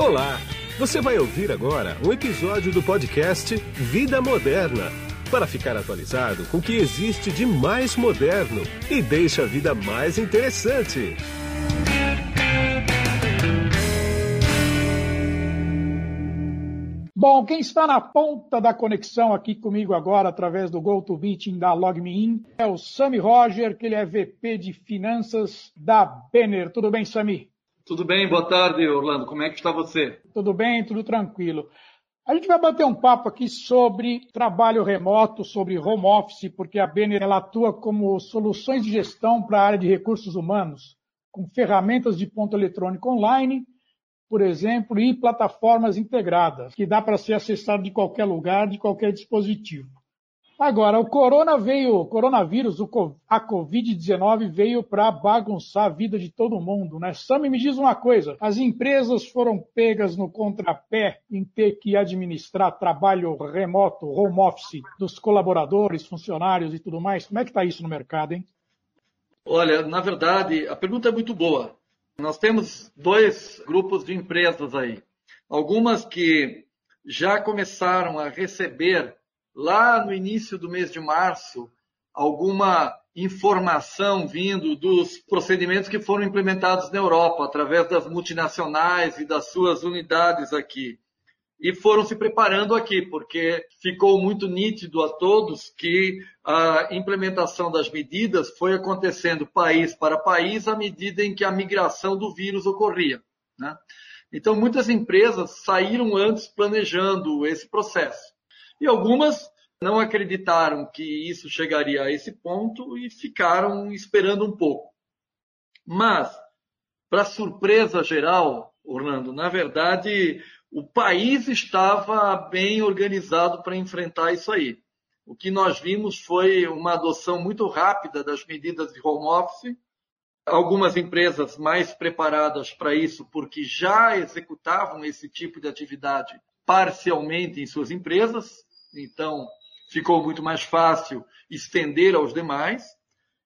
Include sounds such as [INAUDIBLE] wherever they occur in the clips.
Olá! Você vai ouvir agora um episódio do podcast Vida Moderna para ficar atualizado com o que existe de mais moderno e deixa a vida mais interessante. Bom, quem está na ponta da conexão aqui comigo agora, através do GoToMeeting da LogMeIn, é o Sami Roger, que ele é VP de Finanças da Benner. Tudo bem, Sami? Tudo bem, boa tarde, Orlando. Como é que está você? Tudo bem, tudo tranquilo. A gente vai bater um papo aqui sobre trabalho remoto, sobre home office, porque a ela atua como soluções de gestão para a área de recursos humanos, com ferramentas de ponto eletrônico online por exemplo, e plataformas integradas, que dá para ser acessado de qualquer lugar, de qualquer dispositivo. Agora, o corona veio, o coronavírus, a Covid-19 veio para bagunçar a vida de todo mundo, né? Sam, me diz uma coisa: as empresas foram pegas no contrapé em ter que administrar trabalho remoto, home office dos colaboradores, funcionários e tudo mais. Como é que está isso no mercado, hein? Olha, na verdade, a pergunta é muito boa. Nós temos dois grupos de empresas aí. Algumas que já começaram a receber, lá no início do mês de março, alguma informação vindo dos procedimentos que foram implementados na Europa, através das multinacionais e das suas unidades aqui e foram se preparando aqui, porque ficou muito nítido a todos que a implementação das medidas foi acontecendo país para país à medida em que a migração do vírus ocorria. Né? Então, muitas empresas saíram antes planejando esse processo. E algumas não acreditaram que isso chegaria a esse ponto e ficaram esperando um pouco. Mas, para surpresa geral, Orlando, na verdade, o país estava bem organizado para enfrentar isso aí. O que nós vimos foi uma adoção muito rápida das medidas de home office, algumas empresas mais preparadas para isso, porque já executavam esse tipo de atividade parcialmente em suas empresas, então ficou muito mais fácil estender aos demais,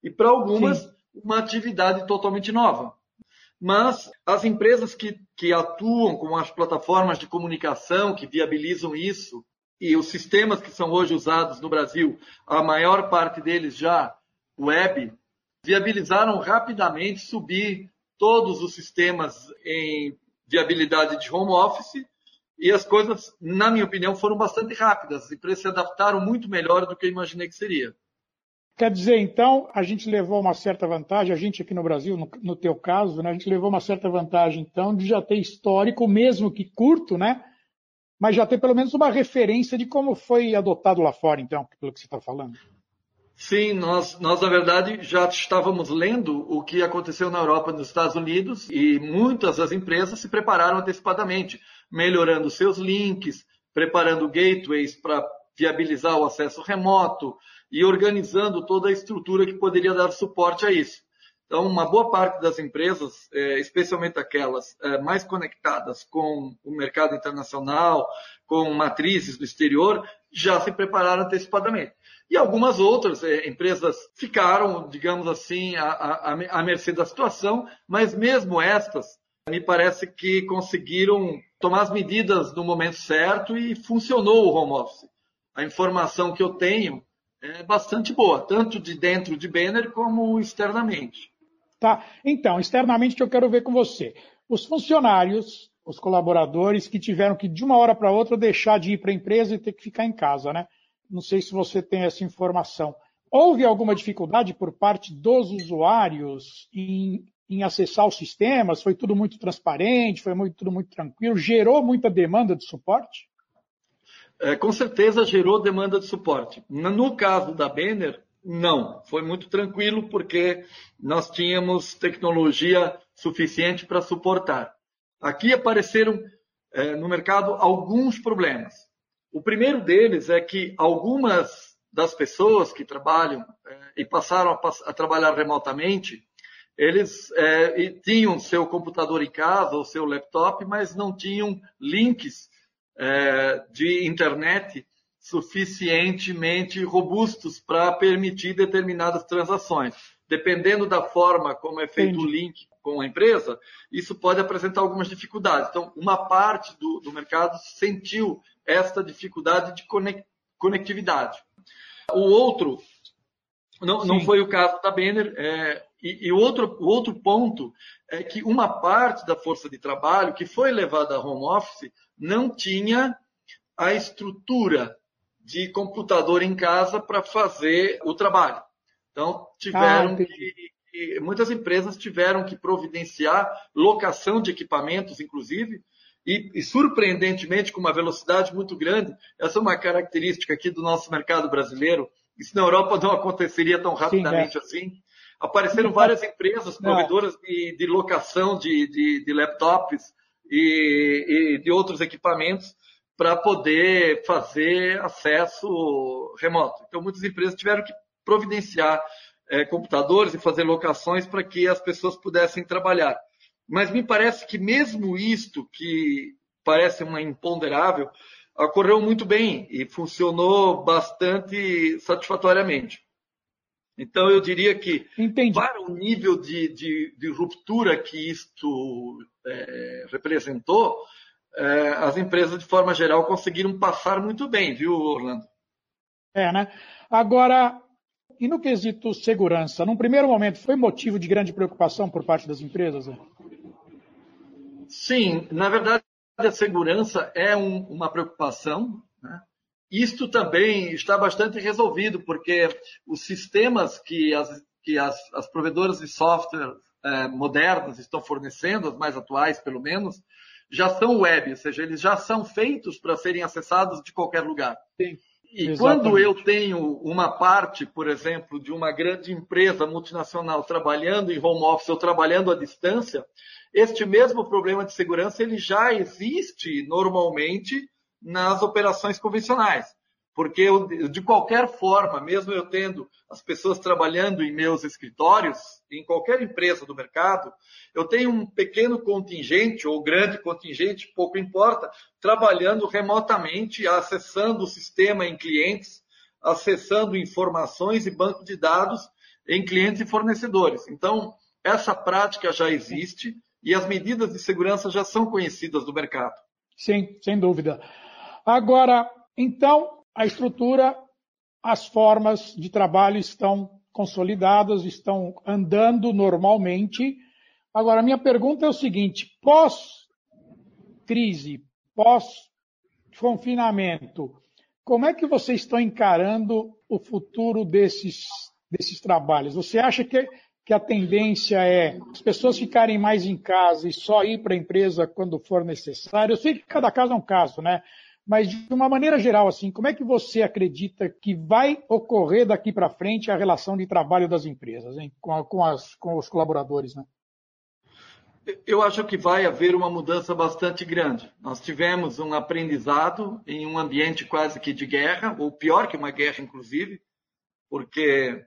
e para algumas, Sim. uma atividade totalmente nova mas as empresas que, que atuam com as plataformas de comunicação que viabilizam isso e os sistemas que são hoje usados no Brasil, a maior parte deles já web, viabilizaram rapidamente subir todos os sistemas em viabilidade de home office e as coisas, na minha opinião, foram bastante rápidas. As empresas se adaptaram muito melhor do que eu imaginei que seria. Quer dizer, então, a gente levou uma certa vantagem, a gente aqui no Brasil, no, no teu caso, né, a gente levou uma certa vantagem, então, de já ter histórico, mesmo que curto, né? Mas já ter pelo menos uma referência de como foi adotado lá fora, então, pelo que você está falando. Sim, nós, nós, na verdade, já estávamos lendo o que aconteceu na Europa e nos Estados Unidos e muitas das empresas se prepararam antecipadamente, melhorando seus links, preparando gateways para viabilizar o acesso remoto, e organizando toda a estrutura que poderia dar suporte a isso. Então, uma boa parte das empresas, é, especialmente aquelas é, mais conectadas com o mercado internacional, com matrizes do exterior, já se prepararam antecipadamente. E algumas outras é, empresas ficaram, digamos assim, à, mercê da situação, mas mesmo estas, me parece que conseguiram tomar as medidas no momento certo e funcionou o home office. A informação que eu tenho é bastante boa, tanto de dentro de Banner como externamente. Tá. Então, externamente eu quero ver com você. Os funcionários, os colaboradores que tiveram que de uma hora para outra deixar de ir para a empresa e ter que ficar em casa, né? Não sei se você tem essa informação. Houve alguma dificuldade por parte dos usuários em, em acessar os sistemas? Foi tudo muito transparente? Foi muito, tudo muito tranquilo? Gerou muita demanda de suporte? é, com certeza gerou demanda de suporte. No caso da Banner, não. Foi muito tranquilo porque nós tínhamos tecnologia suficiente para suportar. Aqui apareceram é, no mercado alguns problemas. O primeiro deles é que algumas das pessoas que trabalham é, e passaram a, a, trabalhar remotamente, eles é, tinham seu computador em casa ou seu laptop, mas não tinham links é, de internet suficientemente robustos para permitir determinadas transações. dependendo da forma como é feito Entendi. o link com a empresa, isso pode apresentar algumas dificuldades. Então, uma parte do, do mercado sentiu esta dificuldade de conectividade. O outro, não, não foi o caso da Banner, é, e, e outro, o outro ponto é que uma parte da força de trabalho que foi levada a home office não tinha a estrutura de computador em casa para fazer o trabalho. Então, tiveram ah, que, muitas empresas tiveram que providenciar locação de equipamentos, inclusive, e, e, surpreendentemente com uma velocidade muito grande. Essa é uma característica aqui do nosso mercado brasileiro. Isso na Europa não aconteceria tão rapidamente Sim, é. assim. Apareceram várias empresas provedoras de, de locação de, de, de laptops e, e, de outros equipamentos para poder fazer acesso remoto. Então, muitas empresas tiveram que providenciar é, computadores e fazer locações para que as pessoas pudessem trabalhar. Mas me parece que mesmo isto, que parece uma imponderável, ocorreu muito bem e funcionou bastante satisfatoriamente. Então, eu diria que, Entendi. para o nível de, de, de ruptura que isto é, representou, as empresas, de forma geral, conseguiram passar muito bem, viu, Orlando? É, né? Agora, e no quesito segurança, num primeiro momento, foi motivo de grande preocupação por parte das empresas? Né? Sim, na verdade, a segurança é um, uma preocupação. Né? Isto também está bastante resolvido, porque os sistemas que as, que as, as provedoras de software é, modernas estão fornecendo, as mais atuais pelo menos, já são web, ou seja, eles já são feitos para serem acessados de qualquer lugar. Sim, e exatamente. quando eu tenho uma parte, por exemplo, de uma grande empresa multinacional trabalhando em home office ou trabalhando à distância, este mesmo problema de segurança ele já existe normalmente nas operações convencionais. Porque eu, de qualquer forma, mesmo eu tendo as pessoas trabalhando em meus escritórios, em qualquer empresa do mercado, eu tenho um pequeno contingente ou grande contingente, pouco importa, trabalhando remotamente, acessando o sistema em clientes, acessando informações e banco de dados em clientes e fornecedores. Então, essa prática já existe e as medidas de segurança já são conhecidas do mercado. Sim, sem dúvida. Agora, então, a estrutura, as formas de trabalho estão consolidadas, estão andando normalmente. Agora, minha pergunta é o seguinte: pós-crise, pós-confinamento, como é que vocês estão encarando o futuro desses, desses trabalhos? Você acha que, que a tendência é as pessoas ficarem mais em casa e só ir para a empresa quando for necessário? Eu sei que cada caso é um caso, né? Mas de uma maneira geral, assim, como é que você acredita que vai ocorrer daqui para frente a relação de trabalho das empresas hein? Com, a, com, as, com os colaboradores? Né? Eu acho que vai haver uma mudança bastante grande. Nós tivemos um aprendizado em um ambiente quase que de guerra, ou pior que uma guerra, inclusive, porque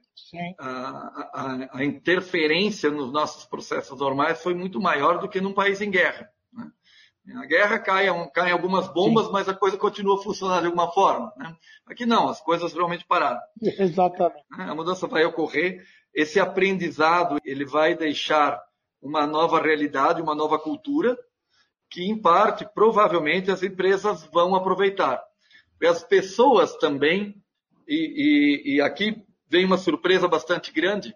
a, a, a, interferência nos nossos processos normais foi muito maior do que num país em guerra. Na guerra caem, caem algumas bombas, Sim. mas a coisa continua funcionando de alguma forma. Né? Aqui não, as coisas realmente pararam. [LAUGHS] Exatamente. Né? A mudança vai ocorrer. Esse aprendizado ele vai deixar uma nova realidade, uma nova cultura, que em parte, provavelmente, as empresas vão aproveitar. E as pessoas também, e, e, e aqui vem uma surpresa bastante grande,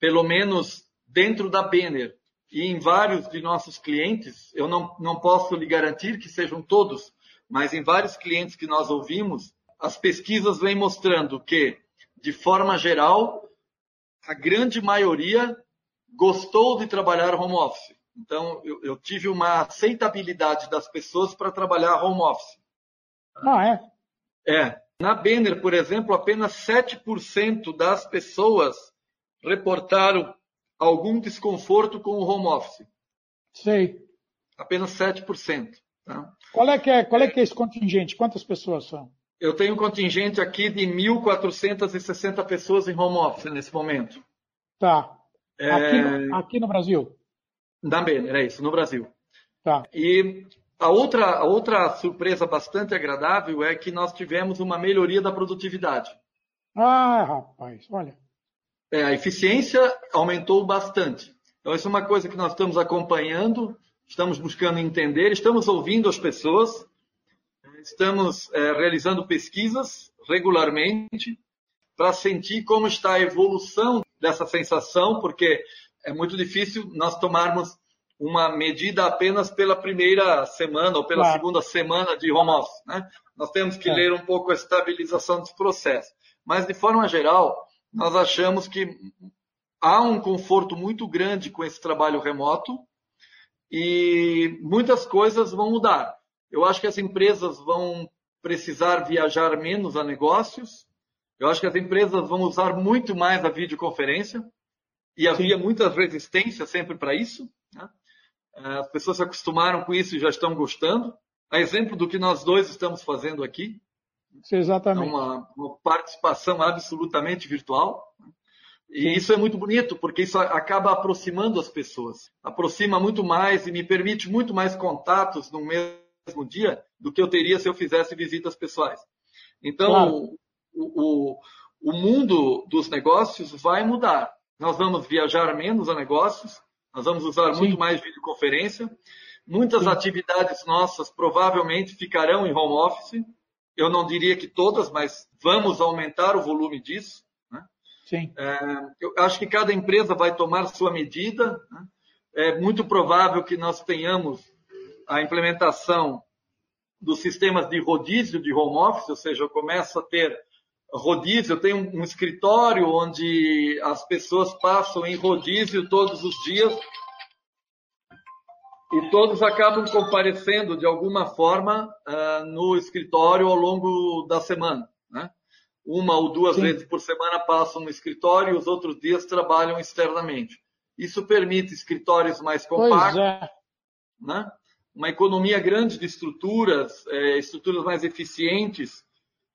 pelo menos dentro da Benner, e em vários de nossos clientes, eu não, não posso lhe garantir que sejam todos, mas em vários clientes que nós ouvimos, as pesquisas vêm mostrando que, de forma geral, a grande maioria gostou de trabalhar home office. Então, eu, eu tive uma aceitabilidade das pessoas para trabalhar home office. Ah, é? É. Na Banner, por exemplo, apenas 7% das pessoas reportaram algum desconforto com o home office. Sei. Apenas 7%. Tá? Qual, é que é, qual é que é esse contingente? Quantas pessoas são? Eu tenho um contingente aqui de 1.460 pessoas em home office nesse momento. Tá. É... Aqui, no, aqui, no, Brasil? Também, é isso, no Brasil. Tá. E a outra, a outra surpresa bastante agradável é que nós tivemos uma melhoria da produtividade. Ah, rapaz, olha. É, a eficiência aumentou bastante. Então, isso é uma coisa que nós estamos acompanhando, estamos buscando entender, estamos ouvindo as pessoas, estamos é, realizando pesquisas regularmente para sentir como está a evolução dessa sensação, porque é muito difícil nós tomarmos uma medida apenas pela primeira semana ou pela claro. segunda semana de home office. Né? Nós temos que é. ler um pouco a estabilização dos processos. Mas, de forma geral, nós achamos que há um conforto muito grande com esse trabalho remoto e muitas coisas vão mudar. Eu acho que as empresas vão precisar viajar menos a negócios. Eu acho que as empresas vão usar muito mais a videoconferência e havia muitas resistências sempre para isso. Né? As pessoas se acostumaram com isso e já estão gostando. A exemplo do que nós dois estamos fazendo aqui. Exatamente. É uma, uma participação absolutamente virtual. E isso é muito bonito, porque isso acaba aproximando as pessoas. Aproxima muito mais e me permite muito mais contatos no mesmo dia do que eu teria se eu fizesse visitas pessoais. Então, claro. o, o, o mundo dos negócios vai mudar. Nós vamos viajar menos a negócios, nós vamos usar Sim. muito mais videoconferência. Muitas Sim. atividades nossas provavelmente ficarão em home office. Eu não diria que todas, mas vamos aumentar o volume disso. Né? Sim. É, eu acho que cada empresa vai tomar sua medida. Né? É muito provável que nós tenhamos a implementação dos sistemas de rodízio de home office, ou seja, eu começo a ter rodízio, eu tenho um escritório onde as pessoas passam em rodízio todos os dias e todos acabam comparecendo de alguma forma uh, no escritório ao longo da semana. Né? Uma ou duas Sim. vezes por semana passam no escritório e os outros dias trabalham externamente. Isso permite escritórios mais compactos, é. né? uma economia grande de estruturas, é, estruturas mais eficientes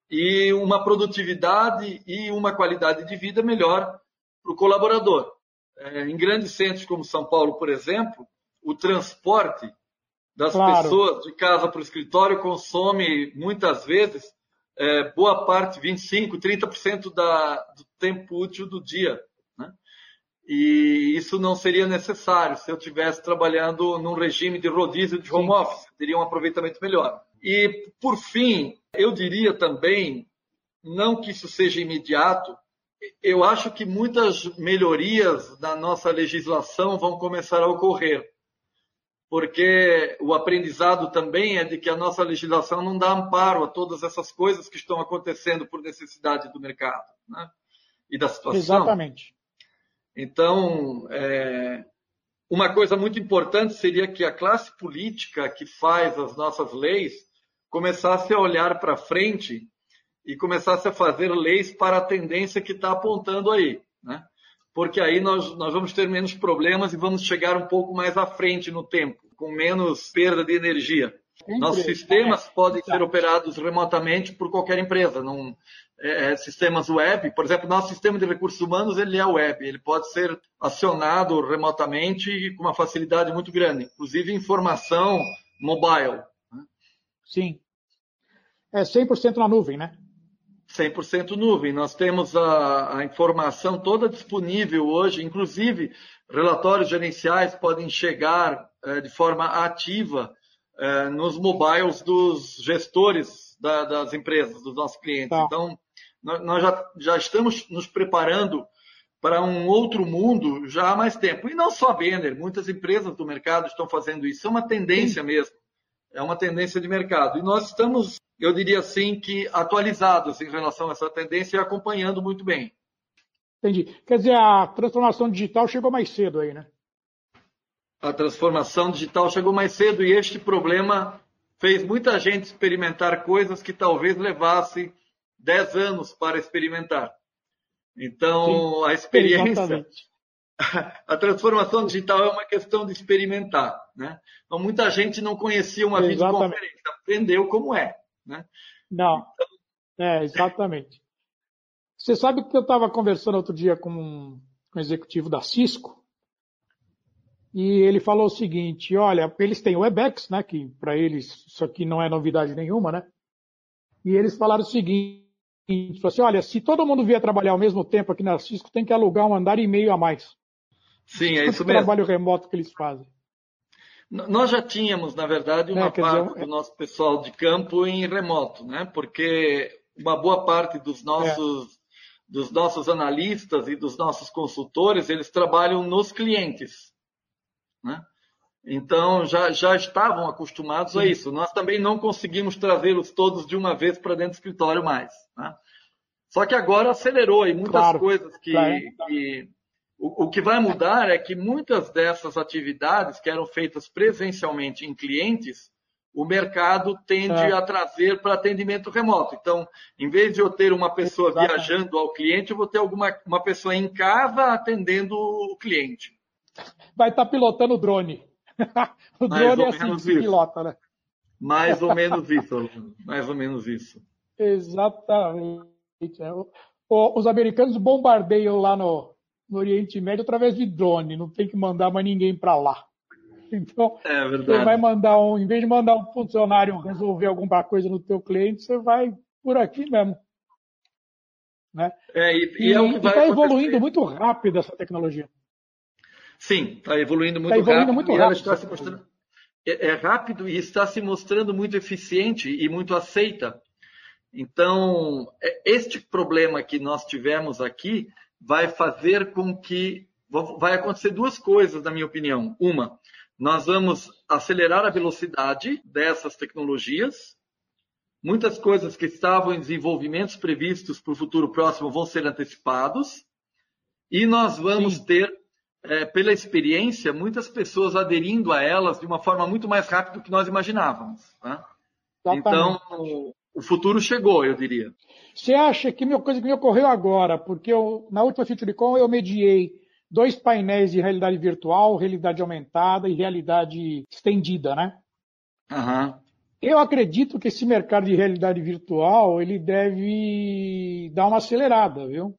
e uma produtividade e uma qualidade de vida melhor para o colaborador. É, em grandes centros como São Paulo, por exemplo, o transporte das claro. pessoas de casa para o escritório consome muitas vezes é, boa parte, 25, 30% da, do tempo útil do dia. Né? E isso não seria necessário se eu estivesse trabalhando num regime de rodízio de home Sim. office, teria um aproveitamento melhor. E, por fim, eu diria também, não que isso seja imediato, eu acho que muitas melhorias na nossa legislação vão começar a ocorrer, porque o aprendizado também é de que a nossa legislação não dá amparo a todas essas coisas que estão acontecendo por necessidade do mercado né? e da situação. Exatamente. Então, é, uma coisa muito importante seria que a classe política que faz as nossas leis começasse a olhar para frente e começasse a fazer leis para a tendência que está apontando aí, né? Porque aí nós, nós vamos ter menos problemas e vamos chegar um pouco mais à frente no tempo, com menos perda de energia. Nossos sistemas podem ser operados remotamente por qualquer empresa. Não, é, é, sistemas web, por exemplo, nosso sistema de recursos humanos ele é web, ele pode ser acionado remotamente e com uma facilidade muito grande, inclusive informação mobile. Sim. É 100% na nuvem, né? 100% nuvem. Nós temos a, a, informação toda disponível hoje, inclusive relatórios gerenciais podem chegar é, de forma ativa é, nos mobiles dos gestores da, das empresas, dos nossos clientes. Tá. Então, nós, já, já estamos nos preparando para um outro mundo já há mais tempo. E não só a Benner, muitas empresas do mercado estão fazendo isso. É uma tendência Sim. mesmo é uma tendência de mercado. E nós estamos, eu diria assim, que atualizados em relação a essa tendência e acompanhando muito bem. Entendi. Quer dizer, a transformação digital chegou mais cedo aí, né? A transformação digital chegou mais cedo e este problema fez muita gente experimentar coisas que talvez levasse 10 anos para experimentar. Então, Sim, a experiência, exatamente. A transformação digital é uma questão de experimentar. Né? Então, muita gente não conhecia uma exatamente. videoconferência, aprendeu como é. Né? Não, é, exatamente. Você sabe que eu estava conversando outro dia com um, um executivo da Cisco, e ele falou o seguinte, olha, eles têm o Webex, né, que para eles isso aqui não é novidade nenhuma, né? E eles falaram o seguinte, assim, olha, se todo mundo vier trabalhar ao mesmo tempo aqui na Cisco, tem que alugar um andar e meio a mais. Sim, é isso mesmo. O trabalho remoto que eles fazem. Nós já tínhamos, na verdade, uma é, parte dizer, do nosso pessoal de campo em remoto, né? Porque uma boa parte dos nossos, é. dos nossos analistas e dos nossos consultores, eles trabalham nos clientes, né? Então, já, já estavam acostumados Sim. a isso. Nós também não conseguimos trazê-los todos de uma vez para dentro do escritório mais. Né? Só que agora acelerou e muitas claro, coisas que, claro. que o, o, que vai mudar é que muitas dessas atividades que eram feitas presencialmente em clientes, o mercado tende é. a trazer para atendimento remoto. Então, em vez de eu ter uma pessoa Exatamente. viajando ao cliente, eu vou ter alguma uma pessoa em casa atendendo o cliente. Vai estar tá pilotando o drone. [LAUGHS] o Mais drone é assim, se pilota, né? Mais ou menos [LAUGHS] isso, mais ou menos isso. Exatamente. É, os americanos bombardeiam lá no, no Oriente Médio através de drone, não tem que mandar mais ninguém para lá. [LAUGHS] Então, é você vai mandar um, em vez de mandar um funcionário resolver alguma coisa no teu cliente, você vai por aqui mesmo. Né? É, e, e, e é está evoluindo muito rápido essa tecnologia. Sim, está evoluindo muito tá evoluindo rápido. Muito rápido. está se mostrando, é, é rápido e está se mostrando muito eficiente e muito aceita. Então, é, este problema que nós tivemos aqui vai fazer com que vai acontecer duas coisas, na minha opinião. Uma, nós vamos acelerar a velocidade dessas tecnologias. Muitas coisas que estavam em desenvolvimentos previstos para o futuro próximo vão ser antecipados. E nós vamos Sim. ter, é, pela experiência, muitas pessoas aderindo a elas de uma forma muito mais rápida do que nós imaginávamos. Né? Então, o futuro chegou, eu diria. Você acha que uma coisa que me ocorreu agora, porque eu, na última FutureCon eu mediei dois painéis de realidade virtual, realidade aumentada e realidade estendida, né? Uhum. Eu acredito que esse mercado de realidade virtual ele deve dar uma acelerada, viu?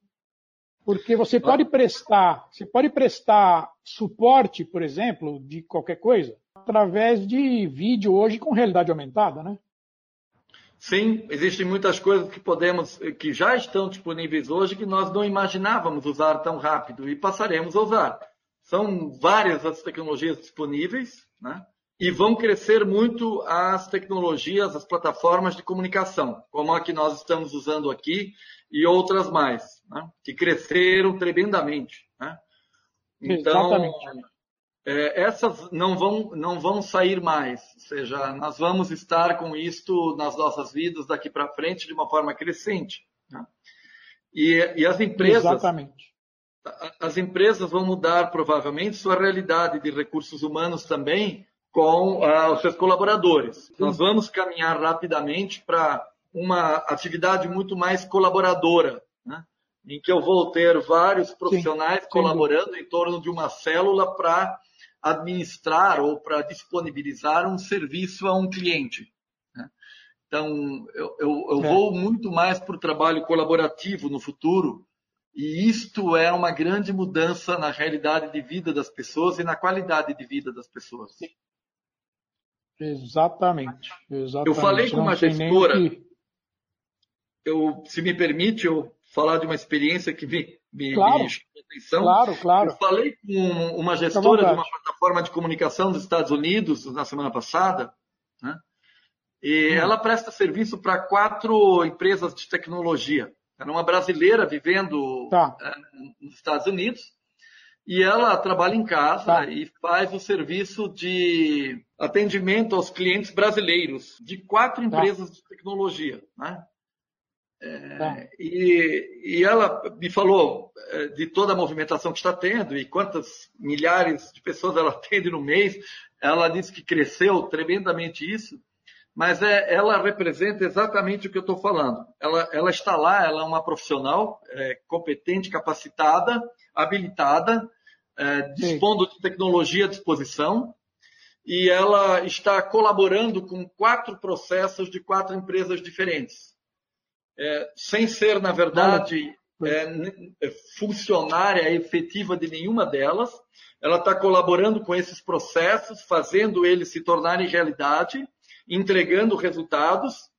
Porque você pode prestar, você pode prestar suporte, por exemplo, de qualquer coisa, através de vídeo hoje com realidade aumentada, né? Sim, existem muitas coisas que podemos, que já estão disponíveis hoje que nós não imaginávamos usar tão rápido e passaremos a usar. São várias as tecnologias disponíveis, né? E vão crescer muito as tecnologias, as plataformas de comunicação, como a que nós estamos usando aqui e outras mais, né? que cresceram tremendamente. Né? Então, Exatamente é, essas não vão, não vão sair mais. Ou seja, nós vamos estar com isto nas nossas vidas daqui para frente de uma forma crescente. Né? E, e, as empresas. Exatamente. As empresas vão mudar provavelmente sua realidade de recursos humanos também com ah, os seus colaboradores. Sim. Nós vamos caminhar rapidamente para uma atividade muito mais colaboradora, né? em que eu vou ter vários profissionais Sim. colaborando em torno de uma célula para administrar ou para disponibilizar um serviço a um cliente. Né? Então, eu, eu, eu vou muito mais para o trabalho colaborativo no futuro, e isto é uma grande mudança na realidade de vida das pessoas e na qualidade de vida das pessoas. Exatamente. exatamente. Eu falei com uma gestora, que... eu, se me permite, eu falar de uma experiência que me, me, claro. me atenção. Claro, claro. Eu falei com uma gestora de uma plataforma de comunicação dos Estados Unidos na semana passada, né? E hum. ela presta serviço para quatro empresas de tecnologia. Era uma brasileira vivendo tá. é, nos Estados Unidos e ela trabalha em casa tá. e faz o serviço de atendimento aos clientes brasileiros de quatro tá. empresas de tecnologia. Né? É, e, e, ela me falou é, de toda a movimentação que está tendo e quantas milhares de pessoas ela [LAUGHS] atende no mês. Ela disse que cresceu tremendamente isso, mas é, ela representa exatamente o que eu estou falando. Ela, ela, está lá, ela é uma profissional é, competente, capacitada, habilitada, é, dispondo de tecnologia à disposição, e ela está colaborando com quatro processos de quatro empresas diferentes é, sem ser, na verdade, é, é, funcionária efetiva de nenhuma delas. Ela está colaborando com esses processos, fazendo eles se tornarem realidade, entregando resultados,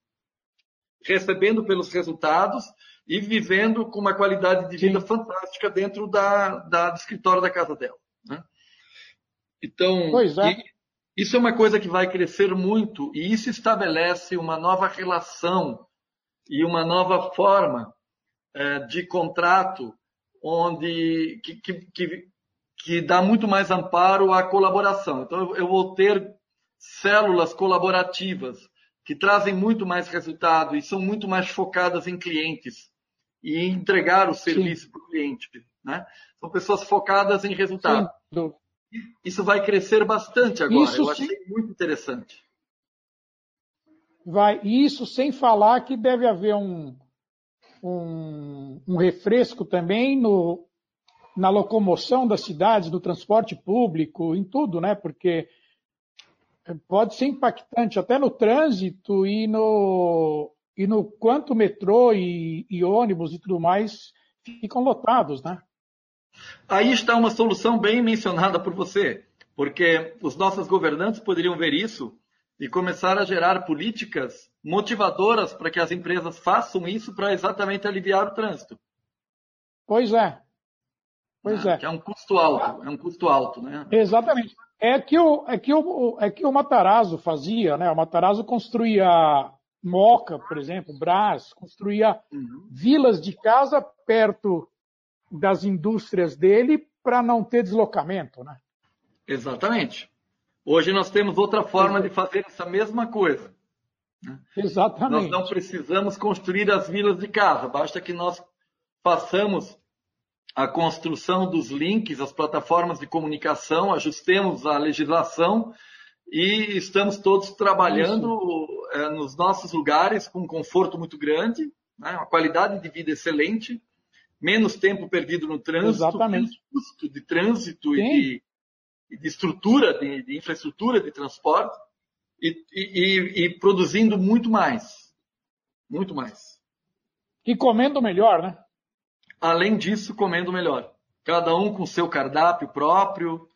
recebendo pelos resultados e vivendo com uma qualidade de vida Sim. fantástica dentro da, da, do escritório da casa dela. Né? Então, é. isso é uma coisa que vai crescer muito e isso estabelece uma nova relação e uma nova forma é, de contrato onde que, que, que, dá muito mais amparo à colaboração. Então, eu, vou ter células colaborativas que trazem muito mais resultado e são muito mais focadas em clientes e entregar o serviço para o cliente. Né? São pessoas focadas em resultado. Sim. Isso vai crescer bastante agora. Isso Eu achei sim. muito interessante. Vai. Isso sem falar que deve haver um, um, um refresco também no, na locomoção das cidades, no transporte público, em tudo, né? Porque pode ser impactante até no trânsito e no, e no quanto metrô e, e ônibus e tudo mais ficam lotados, né? Aí está uma solução bem mencionada por você, porque os nossos governantes poderiam ver isso e começar a gerar políticas motivadoras para que as empresas façam isso para exatamente aliviar o trânsito. Pois é. Pois ah, é. Que é um custo alto, é um custo alto, né? Exatamente. É que o, é que o, é que o Matarazzo fazia, né? O Matarazzo construía Moca, por exemplo, Brás, construía uhum. vilas de casa perto das indústrias dele para não ter deslocamento, né? Exatamente. Hoje nós temos outra forma de fazer essa mesma coisa. Né? Exatamente. Nós não precisamos construir as vilas de casa, basta que nós façamos a construção dos links, as plataformas de comunicação, ajustemos a legislação e estamos todos trabalhando é, nos nossos lugares com um conforto muito grande, né, uma qualidade de vida excelente, menos tempo perdido no trânsito, Exatamente. menos custo de trânsito e de, e de, estrutura, de, de, infraestrutura de transporte e, e, e produzindo muito mais. Muito mais. E comendo melhor, né? Além disso, comendo melhor. Cada um com seu cardápio próprio,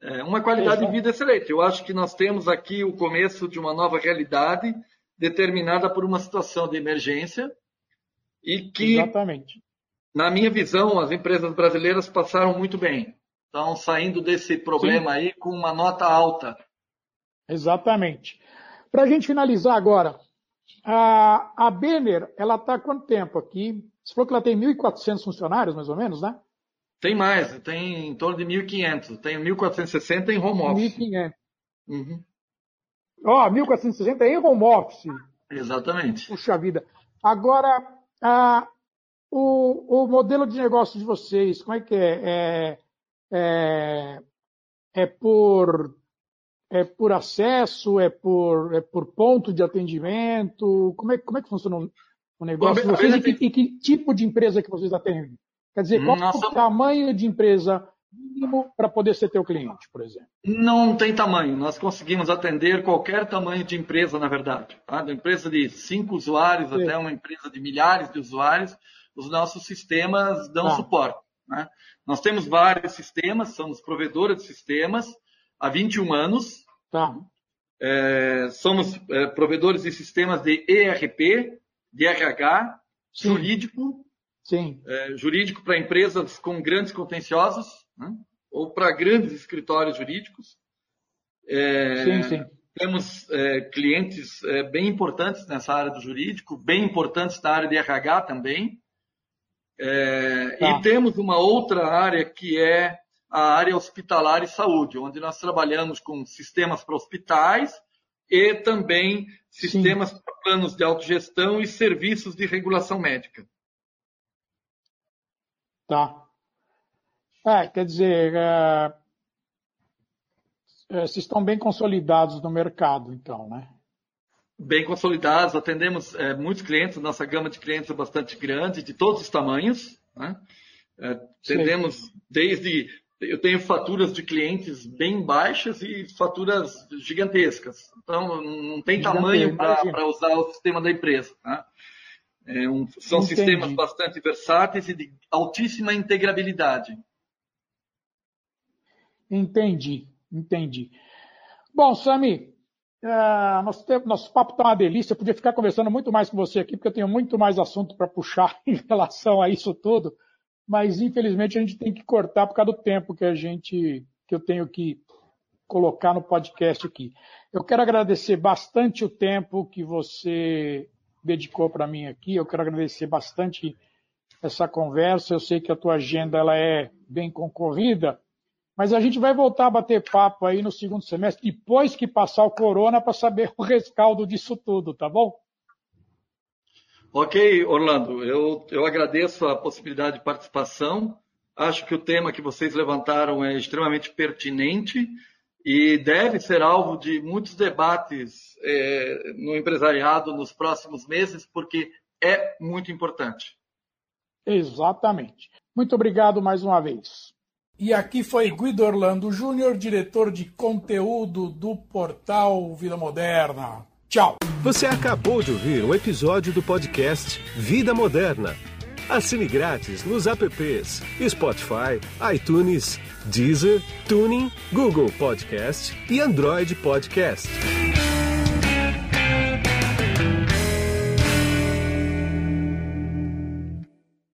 é uma qualidade Exato. de vida excelente. Eu acho que nós temos aqui o começo de uma nova realidade determinada por uma situação de emergência e que, Exatamente. na minha visão, as empresas brasileiras passaram muito bem. Estão saindo desse problema Sim. aí com uma nota alta. Exatamente. Para a gente finalizar agora, a, a Benner, ela está há quanto tempo aqui? Você falou que ela tem 1.400 funcionários, mais ou menos, né? Tem mais, tem em torno de 1.500. Tem 1.460 em home office. 1.500. Uhum. Ó, oh, 1.460 em home office. Exatamente. Puxa vida. Agora, a, o, o modelo de negócio de vocês, como é que é? É, é, é por é por acesso, é por, é por ponto de atendimento? Como é, como é que funciona o negócio de vocês e que, e que, tipo de empresa que vocês atendem? Quer dizer, qual Nossa... é o tamanho de empresa mínimo para poder ser teu cliente, por exemplo? Não tem tamanho. Nós conseguimos atender qualquer tamanho de empresa, na verdade. Tá? Da empresa de cinco usuários Sim. até uma empresa de milhares de usuários, os nossos sistemas dão tá. suporte. Né? Nós temos vários sistemas, somos provedores de sistemas há 21 anos. Tá. É, somos é, provedores de sistemas de ERP, de RH, Sim. jurídico Sim. É, jurídico para empresas com grandes contenciosos, né? ou para grandes escritórios jurídicos. É, sim, sim. Temos é, clientes é, bem importantes nessa área do jurídico, bem importantes na área de RH também. É, tá. E temos uma outra área que é a área hospitalar e saúde, onde nós trabalhamos com sistemas para hospitais e também sistemas sim. para planos de autogestão e serviços de regulação médica. Tá. É, quer dizer, é, é, vocês estão bem consolidados no mercado, então, né? Bem consolidados, atendemos é, muitos clientes, nossa gama de clientes é bastante grande, de todos os tamanhos. Né? É, atendemos desde. Eu tenho faturas de clientes bem baixas e faturas gigantescas. Então, não tem tamanho para usar o sistema da empresa. Né? É um, são Entendi. sistemas bastante versáteis e de altíssima integrabilidade. Entendi, entendi. Bom, Sami, É, nosso, tempo, nosso papo está uma delícia. Eu podia ficar conversando muito mais com você aqui, porque eu tenho muito mais assunto para puxar [LAUGHS] em relação a isso tudo. Mas, infelizmente, a gente tem que cortar por causa do tempo que a gente que eu tenho que colocar no podcast aqui. Eu quero agradecer bastante o tempo que você dedicou para mim aqui. Eu quero agradecer bastante essa conversa. Eu sei que a tua agenda ela é bem concorrida, mas a gente vai voltar a bater papo aí no segundo semestre, depois que passar o corona, para saber o rescaldo disso tudo, tá bom? Ok, Orlando, eu, eu agradeço a possibilidade de participação. Acho que o tema que vocês levantaram é extremamente pertinente e deve ser alvo de muitos debates é, no empresariado nos próximos meses, porque é muito importante. Exatamente. Muito obrigado mais uma vez. E aqui foi Guido Orlando Júnior, diretor de conteúdo do portal Vida Moderna. Tchau. Você acabou de ouvir um episódio do podcast Vida Moderna. Assine grátis nos apps Spotify, iTunes, Deezer, Tuning, Google Podcast e Android Podcast.